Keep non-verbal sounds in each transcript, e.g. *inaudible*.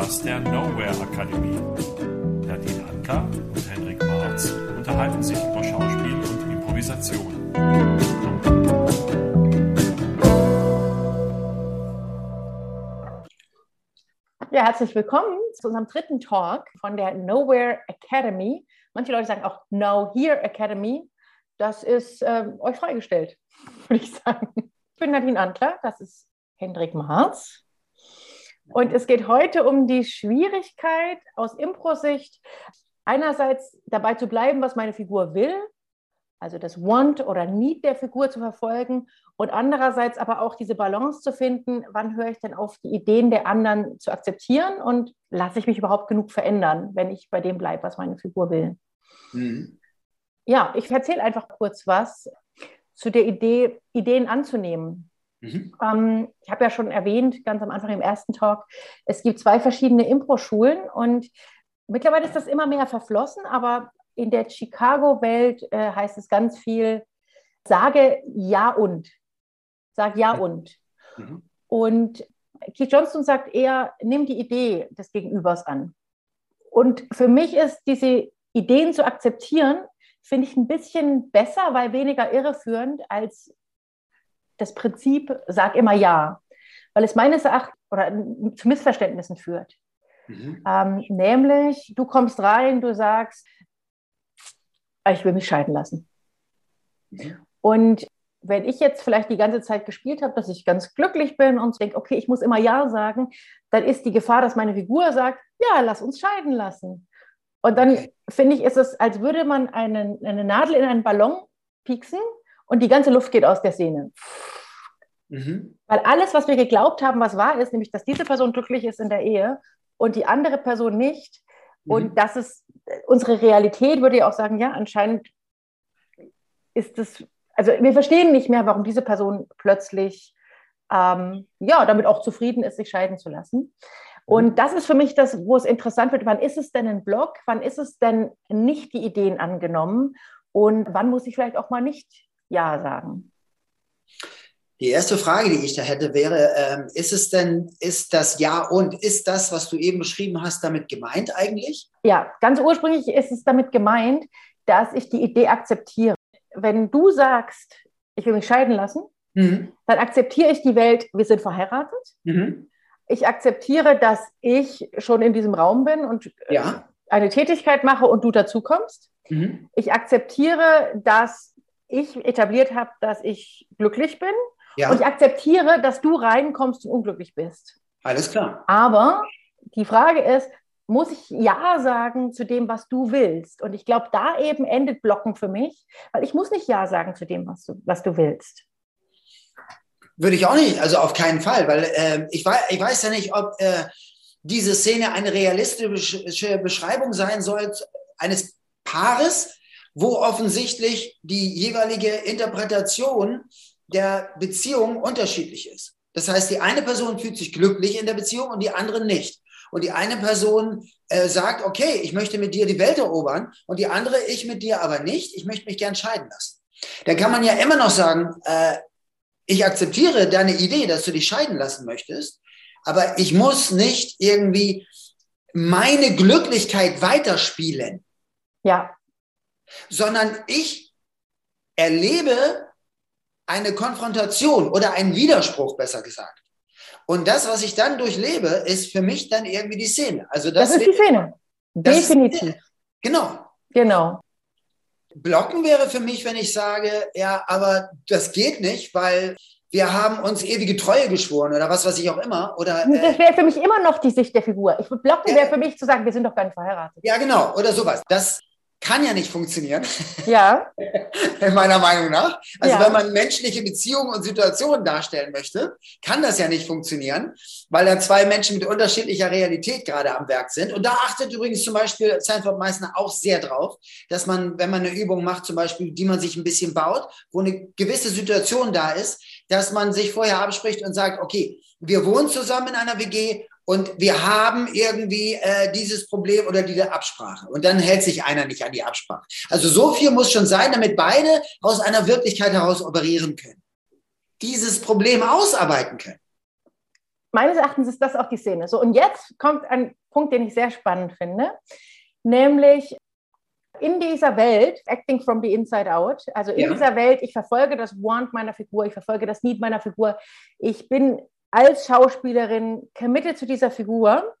Podcast der Nowhere Akademie. Nadine Anker und Henrik Marz unterhalten sich über Schauspiel und Improvisation. Ja, herzlich willkommen zu unserem dritten Talk von der Nowhere Academy. Manche Leute sagen auch Know Here Academy. Das ist äh, euch freigestellt, *laughs* würde ich sagen. Ich bin Nadine Antler, das ist Hendrik Marz. Und es geht heute um die Schwierigkeit aus Impro-Sicht, einerseits dabei zu bleiben, was meine Figur will, also das Want oder Need der Figur zu verfolgen und andererseits aber auch diese Balance zu finden, wann höre ich denn auf, die Ideen der anderen zu akzeptieren und lasse ich mich überhaupt genug verändern, wenn ich bei dem bleibe, was meine Figur will. Mhm. Ja, ich erzähle einfach kurz was zu der Idee, Ideen anzunehmen. Mhm. Ähm, ich habe ja schon erwähnt, ganz am Anfang im ersten Talk, es gibt zwei verschiedene Impro-Schulen und mittlerweile ist das immer mehr verflossen, aber in der Chicago-Welt äh, heißt es ganz viel, sage ja und. Sag ja und. Mhm. Und Keith Johnston sagt eher, nimm die Idee des Gegenübers an. Und für mich ist diese Ideen zu akzeptieren, finde ich ein bisschen besser, weil weniger irreführend als das Prinzip, sag immer ja, weil es meines Erachtens oder zu Missverständnissen führt. Mhm. Ähm, nämlich, du kommst rein, du sagst, ich will mich scheiden lassen. Mhm. Und wenn ich jetzt vielleicht die ganze Zeit gespielt habe, dass ich ganz glücklich bin und denke, okay, ich muss immer Ja sagen, dann ist die Gefahr, dass meine Figur sagt, ja, lass uns scheiden lassen. Und dann finde ich, ist es, als würde man einen, eine Nadel in einen Ballon pieksen und die ganze Luft geht aus der Szene. Mhm. Weil alles, was wir geglaubt haben, was wahr ist, nämlich, dass diese Person glücklich ist in der Ehe und die andere Person nicht. Mhm. Und das ist unsere Realität, würde ich auch sagen, ja, anscheinend ist es, also wir verstehen nicht mehr, warum diese Person plötzlich ähm, ja, damit auch zufrieden ist, sich scheiden zu lassen. Und mhm. das ist für mich das, wo es interessant wird. Wann ist es denn ein Blog? Wann ist es denn nicht die Ideen angenommen? Und wann muss ich vielleicht auch mal nicht ja sagen. Die erste Frage, die ich da hätte, wäre, ähm, ist es denn, ist das Ja und ist das, was du eben beschrieben hast, damit gemeint eigentlich? Ja, ganz ursprünglich ist es damit gemeint, dass ich die Idee akzeptiere. Wenn du sagst, ich will mich scheiden lassen, mhm. dann akzeptiere ich die Welt, wir sind verheiratet. Mhm. Ich akzeptiere, dass ich schon in diesem Raum bin und äh, ja. eine Tätigkeit mache und du dazu kommst. Mhm. Ich akzeptiere, dass ich etabliert habe, dass ich glücklich bin. Ja. Und ich akzeptiere, dass du reinkommst und unglücklich bist. Alles klar. Aber die Frage ist, muss ich Ja sagen zu dem, was du willst? Und ich glaube, da eben endet Blocken für mich, weil ich muss nicht Ja sagen zu dem, was du, was du willst. Würde ich auch nicht, also auf keinen Fall, weil äh, ich, weiß, ich weiß ja nicht, ob äh, diese Szene eine realistische Beschreibung sein soll eines Paares, wo offensichtlich die jeweilige Interpretation der Beziehung unterschiedlich ist. Das heißt, die eine Person fühlt sich glücklich in der Beziehung und die andere nicht. Und die eine Person äh, sagt, okay, ich möchte mit dir die Welt erobern und die andere, ich mit dir aber nicht, ich möchte mich gern scheiden lassen. Dann kann man ja immer noch sagen, äh, ich akzeptiere deine Idee, dass du dich scheiden lassen möchtest, aber ich muss nicht irgendwie meine Glücklichkeit weiterspielen. Ja sondern ich erlebe eine Konfrontation oder einen Widerspruch, besser gesagt. Und das, was ich dann durchlebe, ist für mich dann irgendwie die Szene. Also das, das ist die Szene. Definitiv. Ist, genau. Genau. Blocken wäre für mich, wenn ich sage, ja, aber das geht nicht, weil wir haben uns ewige Treue geschworen oder was weiß ich auch immer. Oder, äh, das wäre für mich immer noch die Sicht der Figur. Ich würde blocken, wäre für mich zu sagen, wir sind doch gar nicht verheiratet. Ja, genau, oder sowas. Das kann ja nicht funktionieren. Ja. In *laughs* meiner Meinung nach. Also ja. wenn man menschliche Beziehungen und Situationen darstellen möchte, kann das ja nicht funktionieren, weil da zwei Menschen mit unterschiedlicher Realität gerade am Werk sind. Und da achtet übrigens zum Beispiel Sanford Meissner auch sehr drauf, dass man, wenn man eine Übung macht, zum Beispiel, die man sich ein bisschen baut, wo eine gewisse Situation da ist, dass man sich vorher abspricht und sagt, okay, wir wohnen zusammen in einer WG und wir haben irgendwie äh, dieses Problem oder diese Absprache. Und dann hält sich einer nicht an die Absprache. Also so viel muss schon sein, damit beide aus einer Wirklichkeit heraus operieren können. Dieses Problem ausarbeiten können. meines Erachtens ist das auch die Szene. So, und jetzt kommt ein Punkt, den ich sehr spannend finde, nämlich in dieser Welt, acting from the inside out, also in ja. dieser Welt, ich verfolge das Want meiner Figur, ich verfolge das Need meiner Figur, ich bin als Schauspielerin committed zu dieser Figur,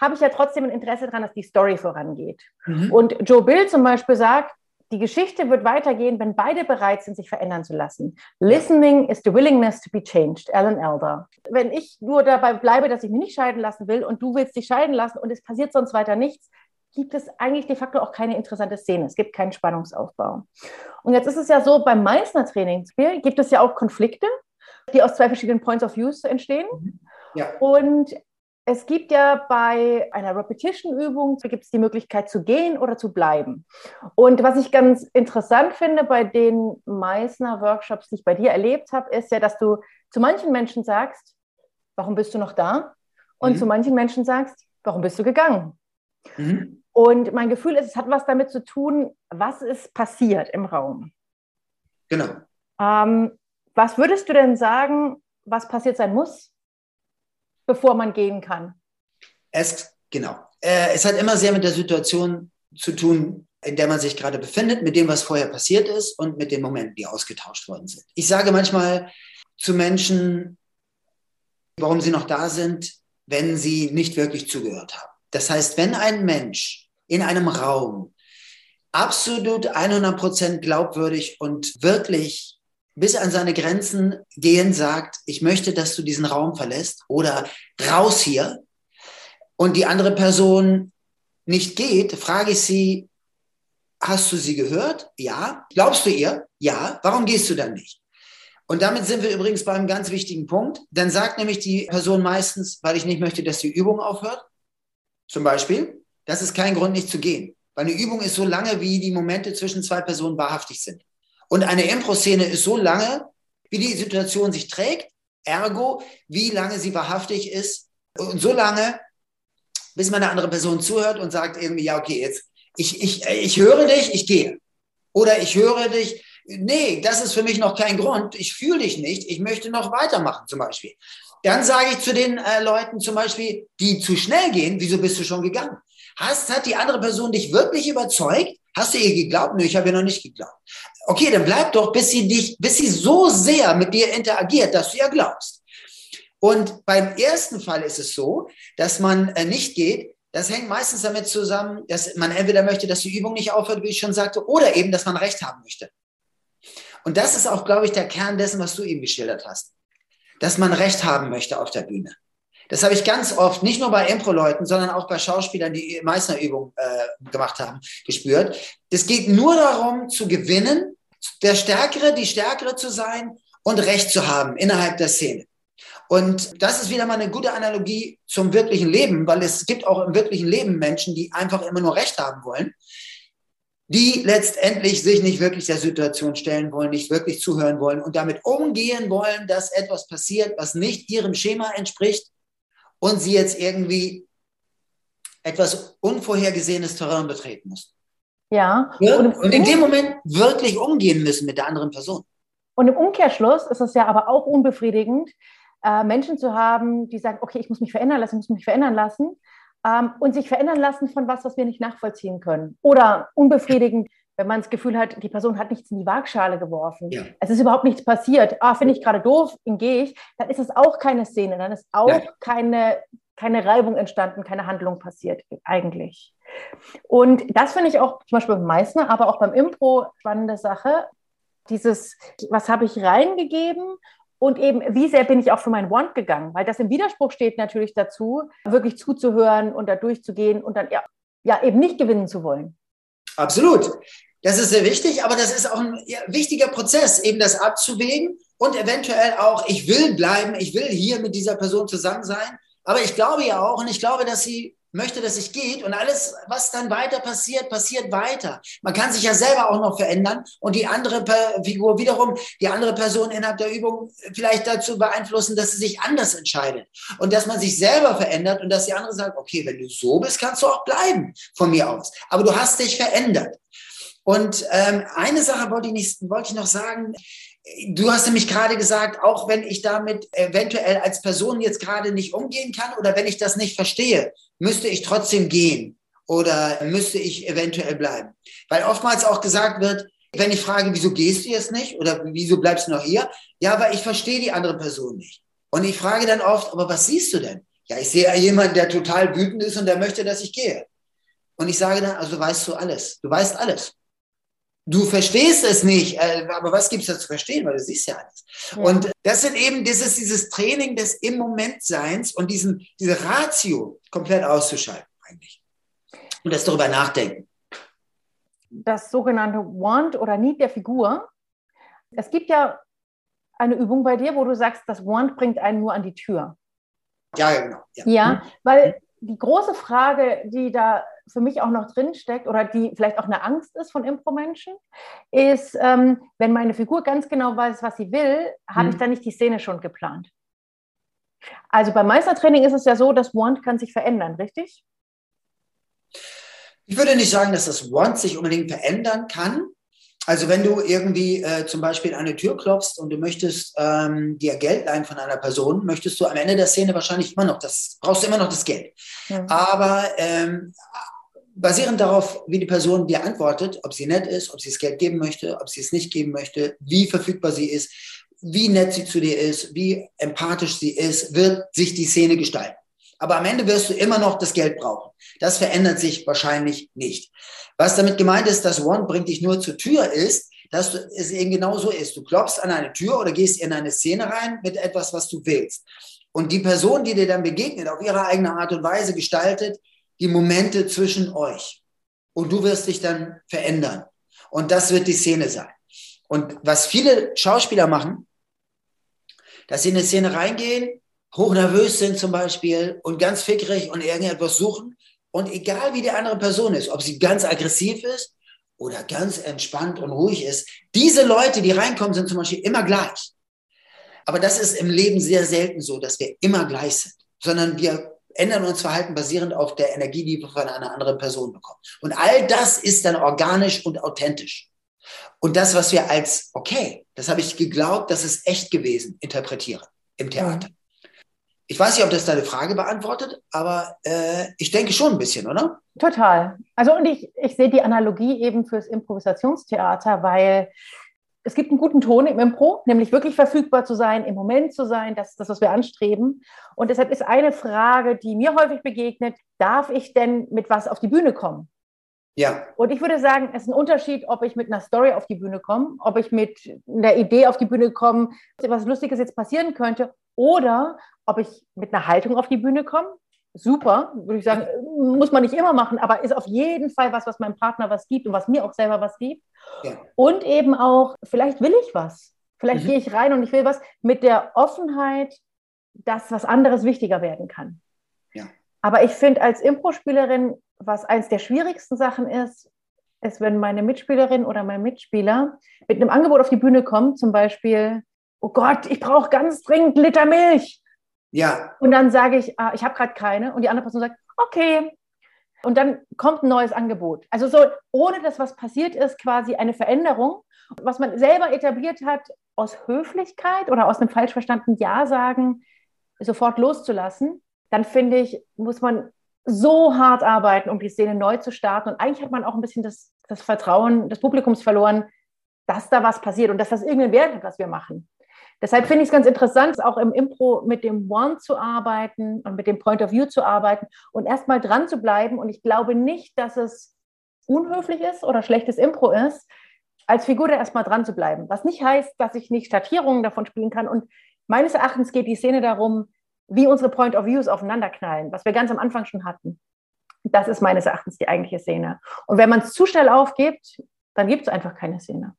habe ich ja trotzdem ein Interesse daran, dass die Story vorangeht. Mhm. Und Joe Bill zum Beispiel sagt, die Geschichte wird weitergehen, wenn beide bereit sind, sich verändern zu lassen. Listening is the willingness to be changed. Alan Elder. Wenn ich nur dabei bleibe, dass ich mich nicht scheiden lassen will und du willst dich scheiden lassen und es passiert sonst weiter nichts, gibt es eigentlich de facto auch keine interessante Szene. Es gibt keinen Spannungsaufbau. Und jetzt ist es ja so, beim Meißner-Training gibt es ja auch Konflikte, die aus zwei verschiedenen Points of View entstehen. Ja. Und es gibt ja bei einer Repetition-Übung, gibt es die Möglichkeit zu gehen oder zu bleiben. Und was ich ganz interessant finde bei den Meißner-Workshops, die ich bei dir erlebt habe, ist ja, dass du zu manchen Menschen sagst, warum bist du noch da? Und mhm. zu manchen Menschen sagst, warum bist du gegangen? Mhm. Und mein Gefühl ist, es hat was damit zu tun, was ist passiert im Raum. Genau. Ähm, was würdest du denn sagen, was passiert sein muss, bevor man gehen kann? Es, genau. Äh, es hat immer sehr mit der Situation zu tun, in der man sich gerade befindet, mit dem, was vorher passiert ist und mit den Momenten, die ausgetauscht worden sind. Ich sage manchmal zu Menschen, warum sie noch da sind, wenn sie nicht wirklich zugehört haben. Das heißt, wenn ein Mensch in einem Raum absolut 100% glaubwürdig und wirklich bis an seine Grenzen gehen, sagt, ich möchte, dass du diesen Raum verlässt oder raus hier und die andere Person nicht geht, frage ich sie, hast du sie gehört? Ja. Glaubst du ihr? Ja. Warum gehst du dann nicht? Und damit sind wir übrigens bei einem ganz wichtigen Punkt. Dann sagt nämlich die Person meistens, weil ich nicht möchte, dass die Übung aufhört. Zum Beispiel, das ist kein Grund, nicht zu gehen. Weil eine Übung ist so lange, wie die Momente zwischen zwei Personen wahrhaftig sind. Und eine Impro-Szene ist so lange, wie die Situation sich trägt, ergo, wie lange sie wahrhaftig ist. Und so lange, bis man eine andere Person zuhört und sagt irgendwie, ja, okay, jetzt, ich, ich, ich höre dich, ich gehe. Oder ich höre dich, nee, das ist für mich noch kein Grund, ich fühle dich nicht, ich möchte noch weitermachen zum Beispiel. Dann sage ich zu den äh, Leuten zum Beispiel, die zu schnell gehen, wieso bist du schon gegangen? Hast, hat die andere Person dich wirklich überzeugt? Hast du ihr geglaubt? Nö, ich habe ihr noch nicht geglaubt. Okay, dann bleib doch, bis sie dich, bis sie so sehr mit dir interagiert, dass du ihr glaubst. Und beim ersten Fall ist es so, dass man äh, nicht geht. Das hängt meistens damit zusammen, dass man entweder möchte, dass die Übung nicht aufhört, wie ich schon sagte, oder eben, dass man Recht haben möchte. Und das ist auch, glaube ich, der Kern dessen, was du eben geschildert hast. Dass man Recht haben möchte auf der Bühne. Das habe ich ganz oft, nicht nur bei Impro-Leuten, sondern auch bei Schauspielern, die Meisterübung äh, gemacht haben, gespürt. Es geht nur darum, zu gewinnen, der Stärkere, die Stärkere zu sein und Recht zu haben innerhalb der Szene. Und das ist wieder mal eine gute Analogie zum wirklichen Leben, weil es gibt auch im wirklichen Leben Menschen, die einfach immer nur Recht haben wollen, die letztendlich sich nicht wirklich der Situation stellen wollen, nicht wirklich zuhören wollen und damit umgehen wollen, dass etwas passiert, was nicht ihrem Schema entspricht und sie jetzt irgendwie etwas unvorhergesehenes Terrain betreten müssen. Ja. ja? Und, und in dem Moment wirklich umgehen müssen mit der anderen Person. Und im Umkehrschluss ist es ja aber auch unbefriedigend, äh, Menschen zu haben, die sagen, okay, ich muss mich verändern lassen, ich muss mich verändern lassen ähm, und sich verändern lassen von was, was wir nicht nachvollziehen können. Oder unbefriedigend, wenn man das Gefühl hat, die Person hat nichts in die Waagschale geworfen. Ja. Es ist überhaupt nichts passiert. Ah, finde ich gerade doof, dann gehe ich. Dann ist es auch keine Szene, dann ist auch ja. keine, keine Reibung entstanden, keine Handlung passiert eigentlich. Und das finde ich auch zum Beispiel beim Meißner, aber auch beim Impro spannende Sache. Dieses, was habe ich reingegeben und eben, wie sehr bin ich auch für mein Want gegangen? Weil das im Widerspruch steht natürlich dazu, wirklich zuzuhören und da durchzugehen und dann ja, ja eben nicht gewinnen zu wollen. Absolut. Das ist sehr wichtig, aber das ist auch ein wichtiger Prozess, eben das abzuwägen und eventuell auch, ich will bleiben, ich will hier mit dieser Person zusammen sein. Aber ich glaube ja auch, und ich glaube, dass sie möchte, dass es geht und alles, was dann weiter passiert, passiert weiter. Man kann sich ja selber auch noch verändern und die andere Figur wiederum, die andere Person innerhalb der Übung vielleicht dazu beeinflussen, dass sie sich anders entscheidet und dass man sich selber verändert und dass die andere sagt, okay, wenn du so bist, kannst du auch bleiben von mir aus. Aber du hast dich verändert. Und ähm, eine Sache wollte ich, nicht, wollte ich noch sagen. Du hast nämlich gerade gesagt, auch wenn ich damit eventuell als Person jetzt gerade nicht umgehen kann oder wenn ich das nicht verstehe, müsste ich trotzdem gehen oder müsste ich eventuell bleiben. Weil oftmals auch gesagt wird, wenn ich frage, wieso gehst du jetzt nicht oder wieso bleibst du noch hier? Ja, weil ich verstehe die andere Person nicht. Und ich frage dann oft, aber was siehst du denn? Ja, ich sehe jemanden, der total wütend ist und der möchte, dass ich gehe. Und ich sage dann, also weißt du alles. Du weißt alles. Du verstehst es nicht, äh, aber was gibt es da zu verstehen, weil du siehst ja alles. Ja. Und das sind eben dieses, dieses Training des im Moment Seins und diesen, diese Ratio komplett auszuschalten eigentlich. Und das darüber nachdenken. Das sogenannte Want oder Need der Figur. Es gibt ja eine Übung bei dir, wo du sagst, das Want bringt einen nur an die Tür. Ja, genau. Ja, ja hm. weil die große Frage, die da für mich auch noch drin steckt oder die vielleicht auch eine Angst ist von Impro-Menschen, ist, ähm, wenn meine Figur ganz genau weiß, was sie will, habe hm. ich dann nicht die Szene schon geplant. Also beim Meistertraining ist es ja so, das Want kann sich verändern, richtig? Ich würde nicht sagen, dass das Want sich unbedingt verändern kann. Also wenn du irgendwie äh, zum Beispiel an eine Tür klopfst und du möchtest ähm, dir Geld leihen von einer Person, möchtest du am Ende der Szene wahrscheinlich immer noch das, brauchst du immer noch das Geld. Ja. Aber ähm, basierend darauf, wie die Person dir antwortet, ob sie nett ist, ob sie das Geld geben möchte, ob sie es nicht geben möchte, wie verfügbar sie ist, wie nett sie zu dir ist, wie empathisch sie ist, wird sich die Szene gestalten. Aber am Ende wirst du immer noch das Geld brauchen. Das verändert sich wahrscheinlich nicht. Was damit gemeint ist, dass One bringt dich nur zur Tür ist, dass es eben genau so ist. Du klopfst an eine Tür oder gehst in eine Szene rein mit etwas, was du willst. Und die Person, die dir dann begegnet, auf ihre eigene Art und Weise gestaltet die Momente zwischen euch. Und du wirst dich dann verändern. Und das wird die Szene sein. Und was viele Schauspieler machen, dass sie in eine Szene reingehen, hochnervös sind zum Beispiel und ganz fickrig und irgendetwas suchen. Und egal wie die andere Person ist, ob sie ganz aggressiv ist oder ganz entspannt und ruhig ist, diese Leute, die reinkommen, sind zum Beispiel immer gleich. Aber das ist im Leben sehr selten so, dass wir immer gleich sind, sondern wir ändern uns Verhalten basierend auf der Energie, die wir von einer anderen Person bekommen. Und all das ist dann organisch und authentisch. Und das, was wir als, okay, das habe ich geglaubt, das ist echt gewesen, interpretieren im Theater. Mhm. Ich weiß nicht, ob das deine Frage beantwortet, aber äh, ich denke schon ein bisschen, oder? Total. Also und ich, ich sehe die Analogie eben fürs Improvisationstheater, weil es gibt einen guten Ton im Impro, nämlich wirklich verfügbar zu sein, im Moment zu sein, das ist das, was wir anstreben. Und deshalb ist eine Frage, die mir häufig begegnet, darf ich denn mit was auf die Bühne kommen? Ja. Und ich würde sagen, es ist ein Unterschied, ob ich mit einer Story auf die Bühne komme, ob ich mit einer Idee auf die Bühne komme, was Lustiges jetzt passieren könnte, oder ob ich mit einer Haltung auf die Bühne komme. Super, würde ich sagen, muss man nicht immer machen, aber ist auf jeden Fall was, was meinem Partner was gibt und was mir auch selber was gibt. Ja. Und eben auch, vielleicht will ich was. Vielleicht mhm. gehe ich rein und ich will was mit der Offenheit, dass was anderes wichtiger werden kann. Ja. Aber ich finde als Impro-Spielerin, was eins der schwierigsten Sachen ist, ist, wenn meine Mitspielerin oder mein Mitspieler mit einem Angebot auf die Bühne kommt, zum Beispiel, oh Gott, ich brauche ganz dringend Liter Milch. Ja. Und dann sage ich, ah, ich habe gerade keine. Und die andere Person sagt, okay. Und dann kommt ein neues Angebot. Also so, ohne dass was passiert ist, quasi eine Veränderung, was man selber etabliert hat, aus Höflichkeit oder aus einem falsch verstandenen Ja sagen, sofort loszulassen, dann finde ich, muss man so hart arbeiten, um die Szene neu zu starten. Und eigentlich hat man auch ein bisschen das, das Vertrauen des Publikums verloren, dass da was passiert und dass das irgendeinen Wert hat, was wir machen. Deshalb finde ich es ganz interessant, auch im Impro mit dem One zu arbeiten und mit dem Point of View zu arbeiten und erstmal dran zu bleiben. Und ich glaube nicht, dass es unhöflich ist oder schlechtes Impro ist, als Figur da erstmal dran zu bleiben. Was nicht heißt, dass ich nicht Schattierungen davon spielen kann. Und meines Erachtens geht die Szene darum, wie unsere Point of Views aufeinanderknallen, was wir ganz am Anfang schon hatten. Das ist meines Erachtens die eigentliche Szene. Und wenn man es zu schnell aufgibt, dann gibt es einfach keine Szene,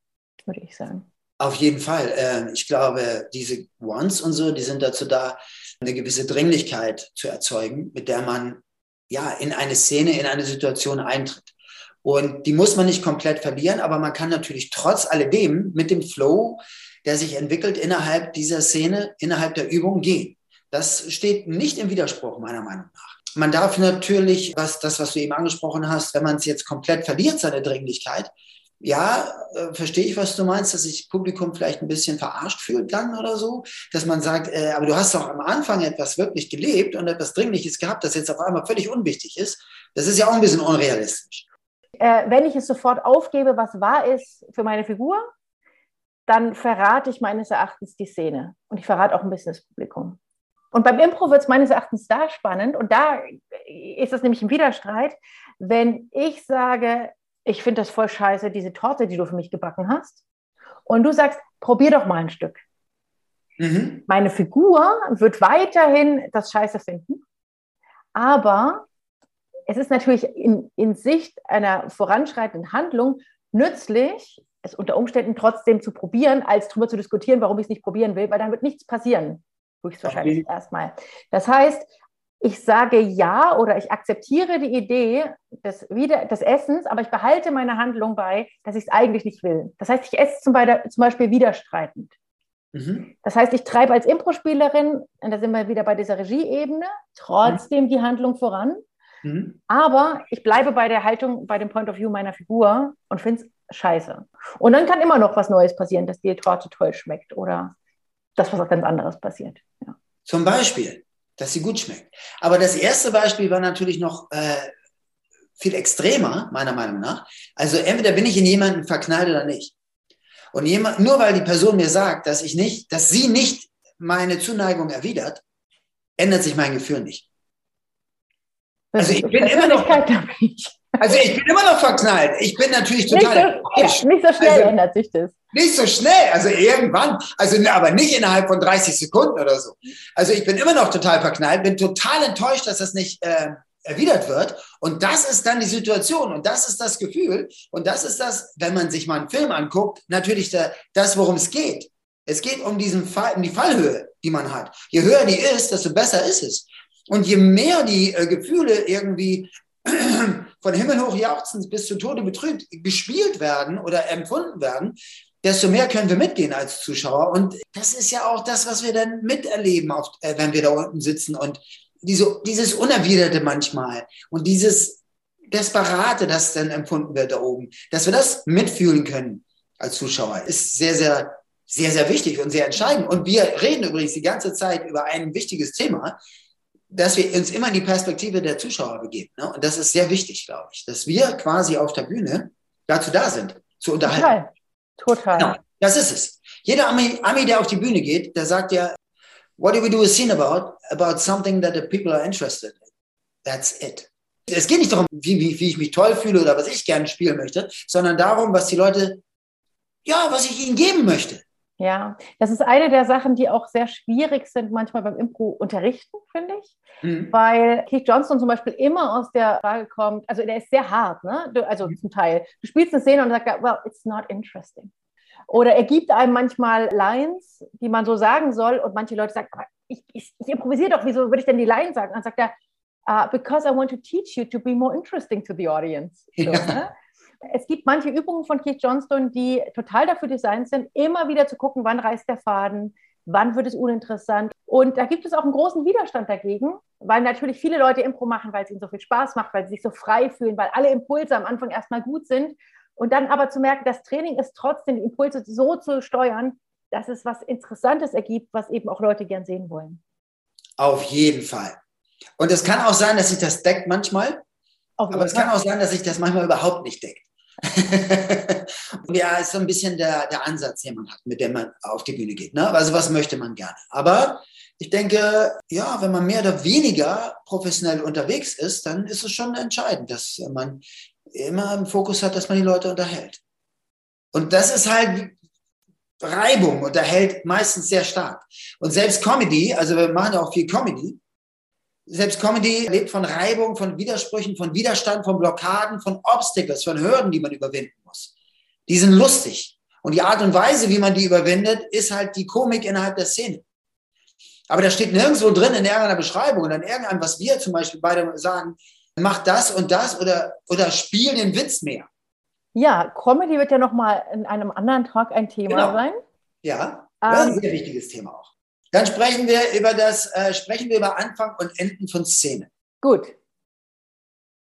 würde ich sagen. Auf jeden Fall. Ähm, ich glaube, diese Wants und so, die sind dazu da, eine gewisse Dringlichkeit zu erzeugen, mit der man ja in eine Szene, in eine Situation eintritt. Und die muss man nicht komplett verlieren, aber man kann natürlich trotz alledem mit dem Flow, der sich entwickelt innerhalb dieser Szene, innerhalb der Übung gehen. Das steht nicht im Widerspruch, meiner Meinung nach. Man darf natürlich, was das, was du eben angesprochen hast, wenn man es jetzt komplett verliert, seine Dringlichkeit, ja, äh, verstehe ich, was du meinst, dass sich Publikum vielleicht ein bisschen verarscht fühlt dann oder so, dass man sagt, äh, aber du hast doch am Anfang etwas wirklich gelebt und etwas Dringliches gehabt, das jetzt auf einmal völlig unwichtig ist. Das ist ja auch ein bisschen unrealistisch. Äh, wenn ich es sofort aufgebe, was wahr ist für meine Figur, dann verrate ich meines Erachtens die Szene und ich verrate auch ein bisschen das Publikum. Und beim Impro wird es meines Erachtens da spannend und da ist es nämlich ein Widerstreit, wenn ich sage, ich finde das voll scheiße, diese Torte, die du für mich gebacken hast. Und du sagst, probier doch mal ein Stück. Mhm. Meine Figur wird weiterhin das Scheiße finden, aber es ist natürlich in, in Sicht einer voranschreitenden Handlung nützlich, es unter Umständen trotzdem zu probieren, als darüber zu diskutieren, warum ich es nicht probieren will, weil dann wird nichts passieren. Höchstwahrscheinlich okay. erstmal. Das heißt, ich sage ja oder ich akzeptiere die Idee des, Wieder des Essens, aber ich behalte meine Handlung bei, dass ich es eigentlich nicht will. Das heißt, ich esse zum, zum Beispiel widerstreitend. Mhm. Das heißt, ich treibe als Impro-Spielerin, und da sind wir wieder bei dieser Regieebene, trotzdem mhm. die Handlung voran. Mhm. Aber ich bleibe bei der Haltung, bei dem Point of View meiner Figur und finde es scheiße. Und dann kann immer noch was Neues passieren, dass die Torte toll schmeckt oder dass was ganz anderes passiert. Ja. Zum Beispiel dass sie gut schmeckt. Aber das erste Beispiel war natürlich noch äh, viel extremer, meiner Meinung nach. Also entweder bin ich in jemanden verknallt oder nicht. Und jemand, nur weil die Person mir sagt, dass ich nicht, dass sie nicht meine Zuneigung erwidert, ändert sich mein Gefühl nicht. Also ich bin immer noch. Also ich bin immer noch verknallt. Ich bin natürlich total. Nicht so, nicht so schnell also, ändert sich das. Nicht so schnell, also irgendwann, also aber nicht innerhalb von 30 Sekunden oder so. Also ich bin immer noch total verknallt, bin total enttäuscht, dass das nicht äh, erwidert wird. Und das ist dann die Situation und das ist das Gefühl und das ist das, wenn man sich mal einen Film anguckt, natürlich der, das, worum es geht. Es geht um diesen Fall, um die Fallhöhe, die man hat. Je höher die ist, desto besser ist es. Und je mehr die äh, Gefühle irgendwie von Himmel hoch jauchzend bis zu Tode betrübt gespielt werden oder empfunden werden, desto mehr können wir mitgehen als Zuschauer. Und das ist ja auch das, was wir dann miterleben, auf, äh, wenn wir da unten sitzen. Und diese, dieses Unerwiderte manchmal und dieses Desperate, das dann empfunden wird da oben, dass wir das mitfühlen können als Zuschauer, ist sehr, sehr, sehr, sehr wichtig und sehr entscheidend. Und wir reden übrigens die ganze Zeit über ein wichtiges Thema, dass wir uns immer in die Perspektive der Zuschauer begeben. Ne? Und das ist sehr wichtig, glaube ich, dass wir quasi auf der Bühne dazu da sind, zu unterhalten. Total. Total. Genau, das ist es. Jeder Ami, Ami, der auf die Bühne geht, der sagt ja, what do we do a scene about? About something that the people are interested in. That's it. Es geht nicht darum, wie, wie, wie ich mich toll fühle oder was ich gerne spielen möchte, sondern darum, was die Leute, ja, was ich ihnen geben möchte. Ja, das ist eine der Sachen, die auch sehr schwierig sind, manchmal beim Impro-Unterrichten, finde ich. Mhm. Weil Keith Johnston zum Beispiel immer aus der Frage kommt, also der ist sehr hart, ne? Also mhm. zum Teil. Du spielst eine Szene und sagst, well, it's not interesting. Oder er gibt einem manchmal Lines, die man so sagen soll, und manche Leute sagen, ich, ich, ich improvisiere doch, wieso würde ich denn die Lines sagen? dann sagt er, uh, because I want to teach you to be more interesting to the audience. So, ja. ne? Es gibt manche Übungen von Keith Johnston, die total dafür designt sind, immer wieder zu gucken, wann reißt der Faden, wann wird es uninteressant. Und da gibt es auch einen großen Widerstand dagegen, weil natürlich viele Leute Impro machen, weil es ihnen so viel Spaß macht, weil sie sich so frei fühlen, weil alle Impulse am Anfang erstmal gut sind. Und dann aber zu merken, das Training ist trotzdem, die Impulse so zu steuern, dass es was Interessantes ergibt, was eben auch Leute gern sehen wollen. Auf jeden Fall. Und es kann auch sein, dass sich das deckt manchmal. aber es kann auch sein, dass sich das manchmal überhaupt nicht deckt. *laughs* ja, ist so ein bisschen der, der Ansatz, den man hat, mit dem man auf die Bühne geht. Ne? Also was möchte man gerne? Aber ich denke, ja, wenn man mehr oder weniger professionell unterwegs ist, dann ist es schon entscheidend, dass man immer im Fokus hat, dass man die Leute unterhält. Und das ist halt Reibung unterhält meistens sehr stark. Und selbst Comedy, also wir machen ja auch viel Comedy, selbst Comedy lebt von Reibung, von Widersprüchen, von Widerstand, von Blockaden, von Obstacles, von Hürden, die man überwinden muss. Die sind lustig. Und die Art und Weise, wie man die überwindet, ist halt die Komik innerhalb der Szene. Aber da steht nirgendwo drin in irgendeiner Beschreibung oder in irgendeinem, was wir zum Beispiel beide sagen, mach das und das oder, oder spiel den Witz mehr. Ja, Comedy wird ja nochmal in einem anderen Talk ein Thema genau. sein. Ja, das ist ein ähm, sehr wichtiges Thema auch. Dann sprechen wir über das, äh, sprechen wir über Anfang und Enden von Szene. Gut.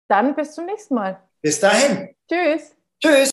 Dann bis zum nächsten Mal. Bis dahin. Tschüss. Tschüss.